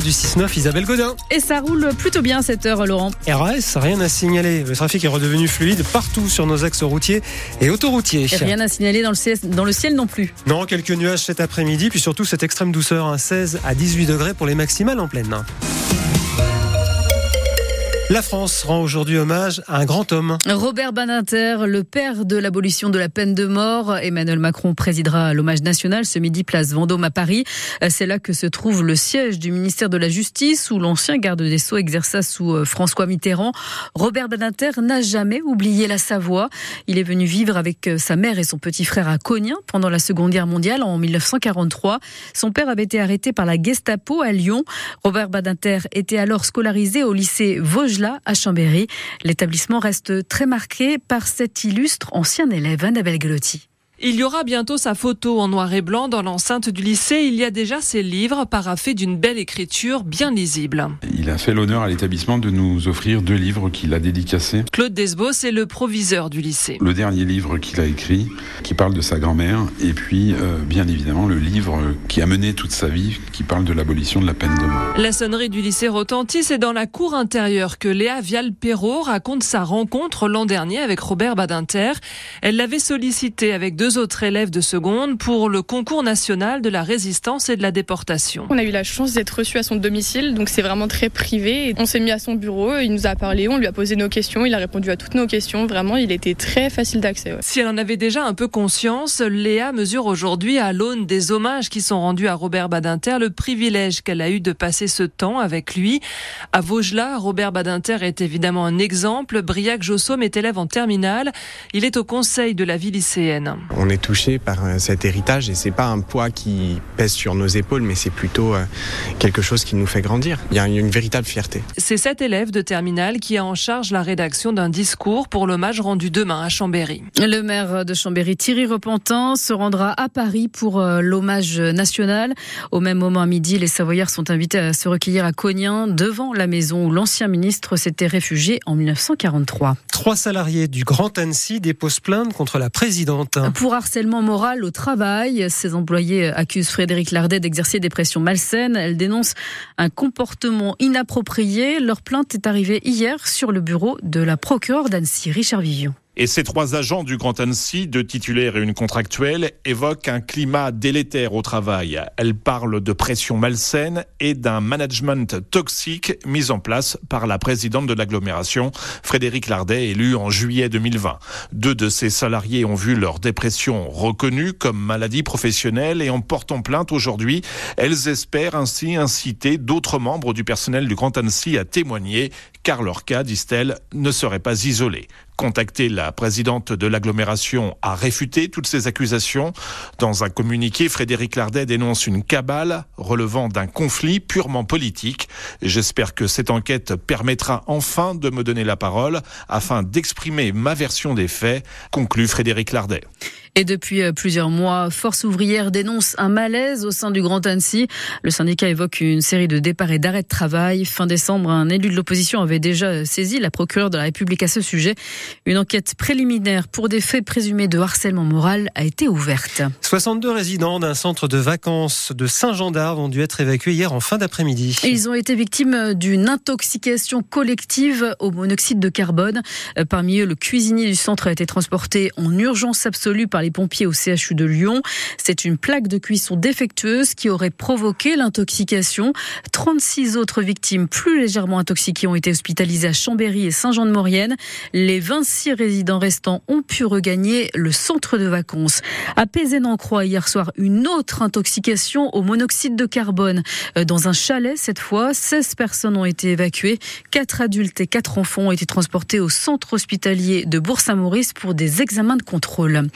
du 6-9, Isabelle Godin. Et ça roule plutôt bien à cette heure, Laurent. RAS, rien à signaler. Le trafic est redevenu fluide partout sur nos axes routiers et autoroutiers. Et rien à signaler dans le, ciel, dans le ciel non plus. Non, quelques nuages cet après-midi, puis surtout cette extrême douceur, un 16 à 18 degrés pour les maximales en pleine. La France rend aujourd'hui hommage à un grand homme. Robert Badinter, le père de l'abolition de la peine de mort. Emmanuel Macron présidera l'hommage national ce midi place Vendôme à Paris. C'est là que se trouve le siège du ministère de la Justice où l'ancien garde des Sceaux exerça sous euh, François Mitterrand. Robert Badinter n'a jamais oublié la Savoie. Il est venu vivre avec euh, sa mère et son petit frère à Cognin pendant la Seconde Guerre mondiale en 1943. Son père avait été arrêté par la Gestapo à Lyon. Robert Badinter était alors scolarisé au lycée Vosges à Chambéry. L'établissement reste très marqué par cet illustre ancien élève, Annabelle Gelotti. Il y aura bientôt sa photo en noir et blanc dans l'enceinte du lycée. Il y a déjà ses livres paraffés d'une belle écriture bien lisible. Il a fait l'honneur à l'établissement de nous offrir deux livres qu'il a dédicacés. Claude Desbos est le proviseur du lycée. Le dernier livre qu'il a écrit, qui parle de sa grand-mère, et puis euh, bien évidemment le livre qui a mené toute sa vie, qui parle de l'abolition de la peine de mort. La sonnerie du lycée retentit, c'est dans la cour intérieure que Léa Vial-Perrault raconte sa rencontre l'an dernier avec Robert Badinter. Elle l'avait sollicité avec deux autres élèves de seconde pour le concours national de la résistance et de la déportation. On a eu la chance d'être reçus à son domicile, donc c'est vraiment très privé. On s'est mis à son bureau, il nous a parlé, on lui a posé nos questions, il a répondu à toutes nos questions. Vraiment, il était très facile d'accès. Si elle en avait déjà un peu conscience, Léa mesure aujourd'hui à l'aune des hommages qui sont rendus à Robert Badinter le privilège qu'elle a eu de passer ce temps avec lui. À Vaugelas, Robert Badinter est évidemment un exemple. Briac Jossaume est élève en terminale. Il est au conseil de la vie lycéenne on est touché par euh, cet héritage et c'est pas un poids qui pèse sur nos épaules, mais c'est plutôt euh, quelque chose qui nous fait grandir. Il y a une véritable fierté. C'est cet élève de terminale qui a en charge la rédaction d'un discours pour l'hommage rendu demain à Chambéry. Le maire de Chambéry, Thierry Repentin, se rendra à Paris pour euh, l'hommage national. Au même moment à midi, les Savoyards sont invités à se recueillir à Cognin, devant la maison où l'ancien ministre s'était réfugié en 1943. Trois salariés du Grand Annecy déposent plainte contre la présidente. Pour harcèlement moral au travail. Ses employés accusent Frédéric Lardet d'exercer des pressions malsaines. Elle dénonce un comportement inapproprié. Leur plainte est arrivée hier sur le bureau de la procureure d'Annecy, Richard Vivion. Et ces trois agents du Grand Annecy, deux titulaires et une contractuelle, évoquent un climat délétère au travail. Elles parlent de pression malsaine et d'un management toxique mis en place par la présidente de l'agglomération, Frédéric Lardet, élue en juillet 2020. Deux de ces salariés ont vu leur dépression reconnue comme maladie professionnelle et en portant plainte aujourd'hui, elles espèrent ainsi inciter d'autres membres du personnel du Grand Annecy à témoigner, car leur cas, disent-elles, ne serait pas isolé contacté, la présidente de l'agglomération a réfuté toutes ces accusations. Dans un communiqué, Frédéric Lardet dénonce une cabale relevant d'un conflit purement politique. J'espère que cette enquête permettra enfin de me donner la parole afin d'exprimer ma version des faits, conclut Frédéric Lardet. Et depuis euh, plusieurs mois, Force ouvrière dénonce un malaise au sein du Grand Annecy. Le syndicat évoque une série de départs et d'arrêts de travail. Fin décembre, un élu de l'opposition avait déjà saisi la procureure de la République à ce sujet. Une enquête préliminaire pour des faits présumés de harcèlement moral a été ouverte. 62 résidents d'un centre de vacances de Saint-Jean-d'Arve ont dû être évacués hier en fin d'après-midi. Ils ont été victimes d'une intoxication collective au monoxyde de carbone. Euh, parmi eux, le cuisinier du centre a été transporté en urgence absolue par les pompiers au CHU de Lyon. C'est une plaque de cuisson défectueuse qui aurait provoqué l'intoxication. 36 autres victimes plus légèrement intoxiquées ont été hospitalisées à Chambéry et Saint-Jean-de-Maurienne. Les 26 résidents restants ont pu regagner le centre de vacances. À Pézénan-Croix, hier soir, une autre intoxication au monoxyde de carbone. Euh, dans un chalet, cette fois, 16 personnes ont été évacuées. 4 adultes et 4 enfants ont été transportés au centre hospitalier de Bourg-Saint-Maurice pour des examens de contrôle.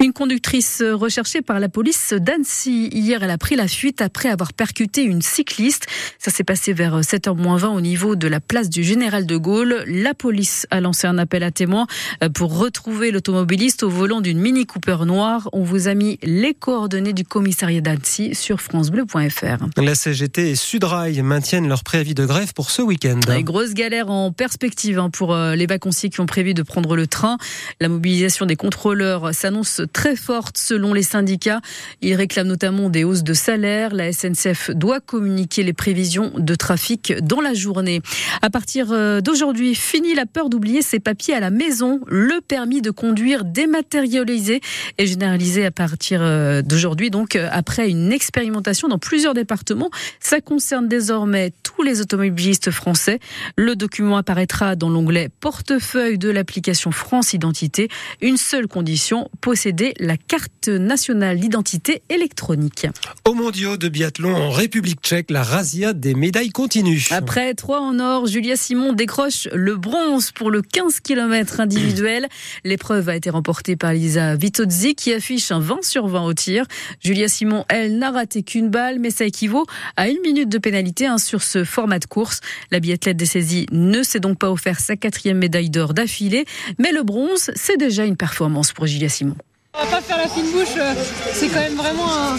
Une conductrice recherchée par la police d'Annecy. Hier, elle a pris la fuite après avoir percuté une cycliste. Ça s'est passé vers 7h20 au niveau de la place du Général de Gaulle. La police a lancé un appel à témoins pour retrouver l'automobiliste au volant d'une Mini Cooper noire. On vous a mis les coordonnées du commissariat d'Annecy sur francebleu.fr. La CGT et Sudrail maintiennent leur préavis de grève pour ce week-end. Grosse galère en perspective hein, pour euh, les vacanciers qui ont prévu de prendre le train. La mobilisation des contrôleurs s'annonce très forte selon les syndicats. Ils réclament notamment des hausses de salaire. La SNCF doit communiquer les prévisions de trafic dans la journée. À partir euh, d'aujourd'hui, fini la peur d'oublier ses papiers à la maison. Le permis de conduire dématérialisé est généralisé à partir euh, d'aujourd'hui. Donc, euh, après une expérimentation dans plusieurs départements, ça concerne désormais tous les automobilistes français. Le document apparaîtra dans l'onglet portefeuille de l'application France Identité. Une seule condition, posséder la carte nationale d'identité électronique. Au mondiaux de biathlon en République tchèque, la razzia des médailles continue. Après trois en or, Julia Simon décroche le bronze pour le 15 km individuel. L'épreuve a été remportée par Lisa Vitozzi qui affiche un 20 sur 20 au tir. Julia Simon, elle, n'a raté qu'une balle, mais ça équivaut à une minute de pénalité hein, sur ce format de course. La biathlète des saisies ne s'est donc pas offert sa quatrième médaille d'or d'affilée, mais le bronze, c'est déjà une performance pour Julia Simon. On va pas faire la fine bouche, euh, c'est quand même vraiment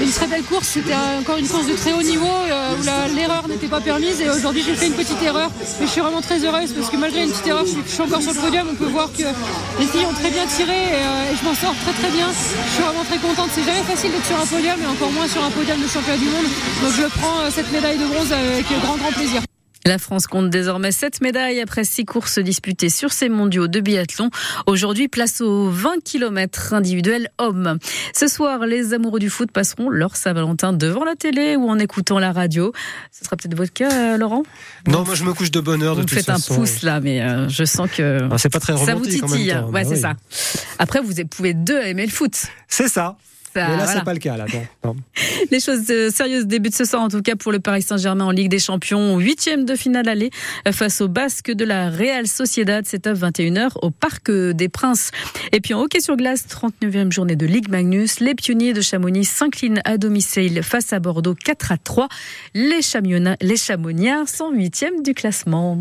une très belle course. C'était encore une course de très haut niveau euh, où l'erreur n'était pas permise et aujourd'hui j'ai fait une petite erreur. Mais je suis vraiment très heureuse parce que malgré une petite erreur, je suis, encore sur le podium. On peut voir que les filles ont très bien tiré et, euh, je m'en sors très très bien. Je suis vraiment très contente. C'est jamais facile d'être sur un podium et encore moins sur un podium de championnat du monde. Donc je prends cette médaille de bronze avec grand grand plaisir. La France compte désormais 7 médailles après 6 courses disputées sur ces mondiaux de biathlon. Aujourd'hui, place aux 20 km individuels hommes. Ce soir, les amoureux du foot passeront leur Saint-Valentin devant la télé ou en écoutant la radio. Ce sera peut-être votre cas, Laurent? Non, moi je me couche de bonne heure. Vous de faites un pouce là, mais euh, je sens que ah, c'est pas très ça vous titille. En ouais, bah c'est ça. Après, vous pouvez deux aimer le foot. C'est ça. Mais là, c'est pas le cas. Là. Les choses euh, sérieuses débutent ce soir, en tout cas pour le Paris Saint-Germain en Ligue des Champions, huitième de finale aller euh, face au Basque de la Real Sociedad. C'est à 21h au Parc des Princes. Et puis en hockey sur glace, 39e journée de Ligue Magnus. Les pionniers de Chamonix s'inclinent à domicile face à Bordeaux 4 à 3. Les, les Chamoniards sont huitièmes du classement.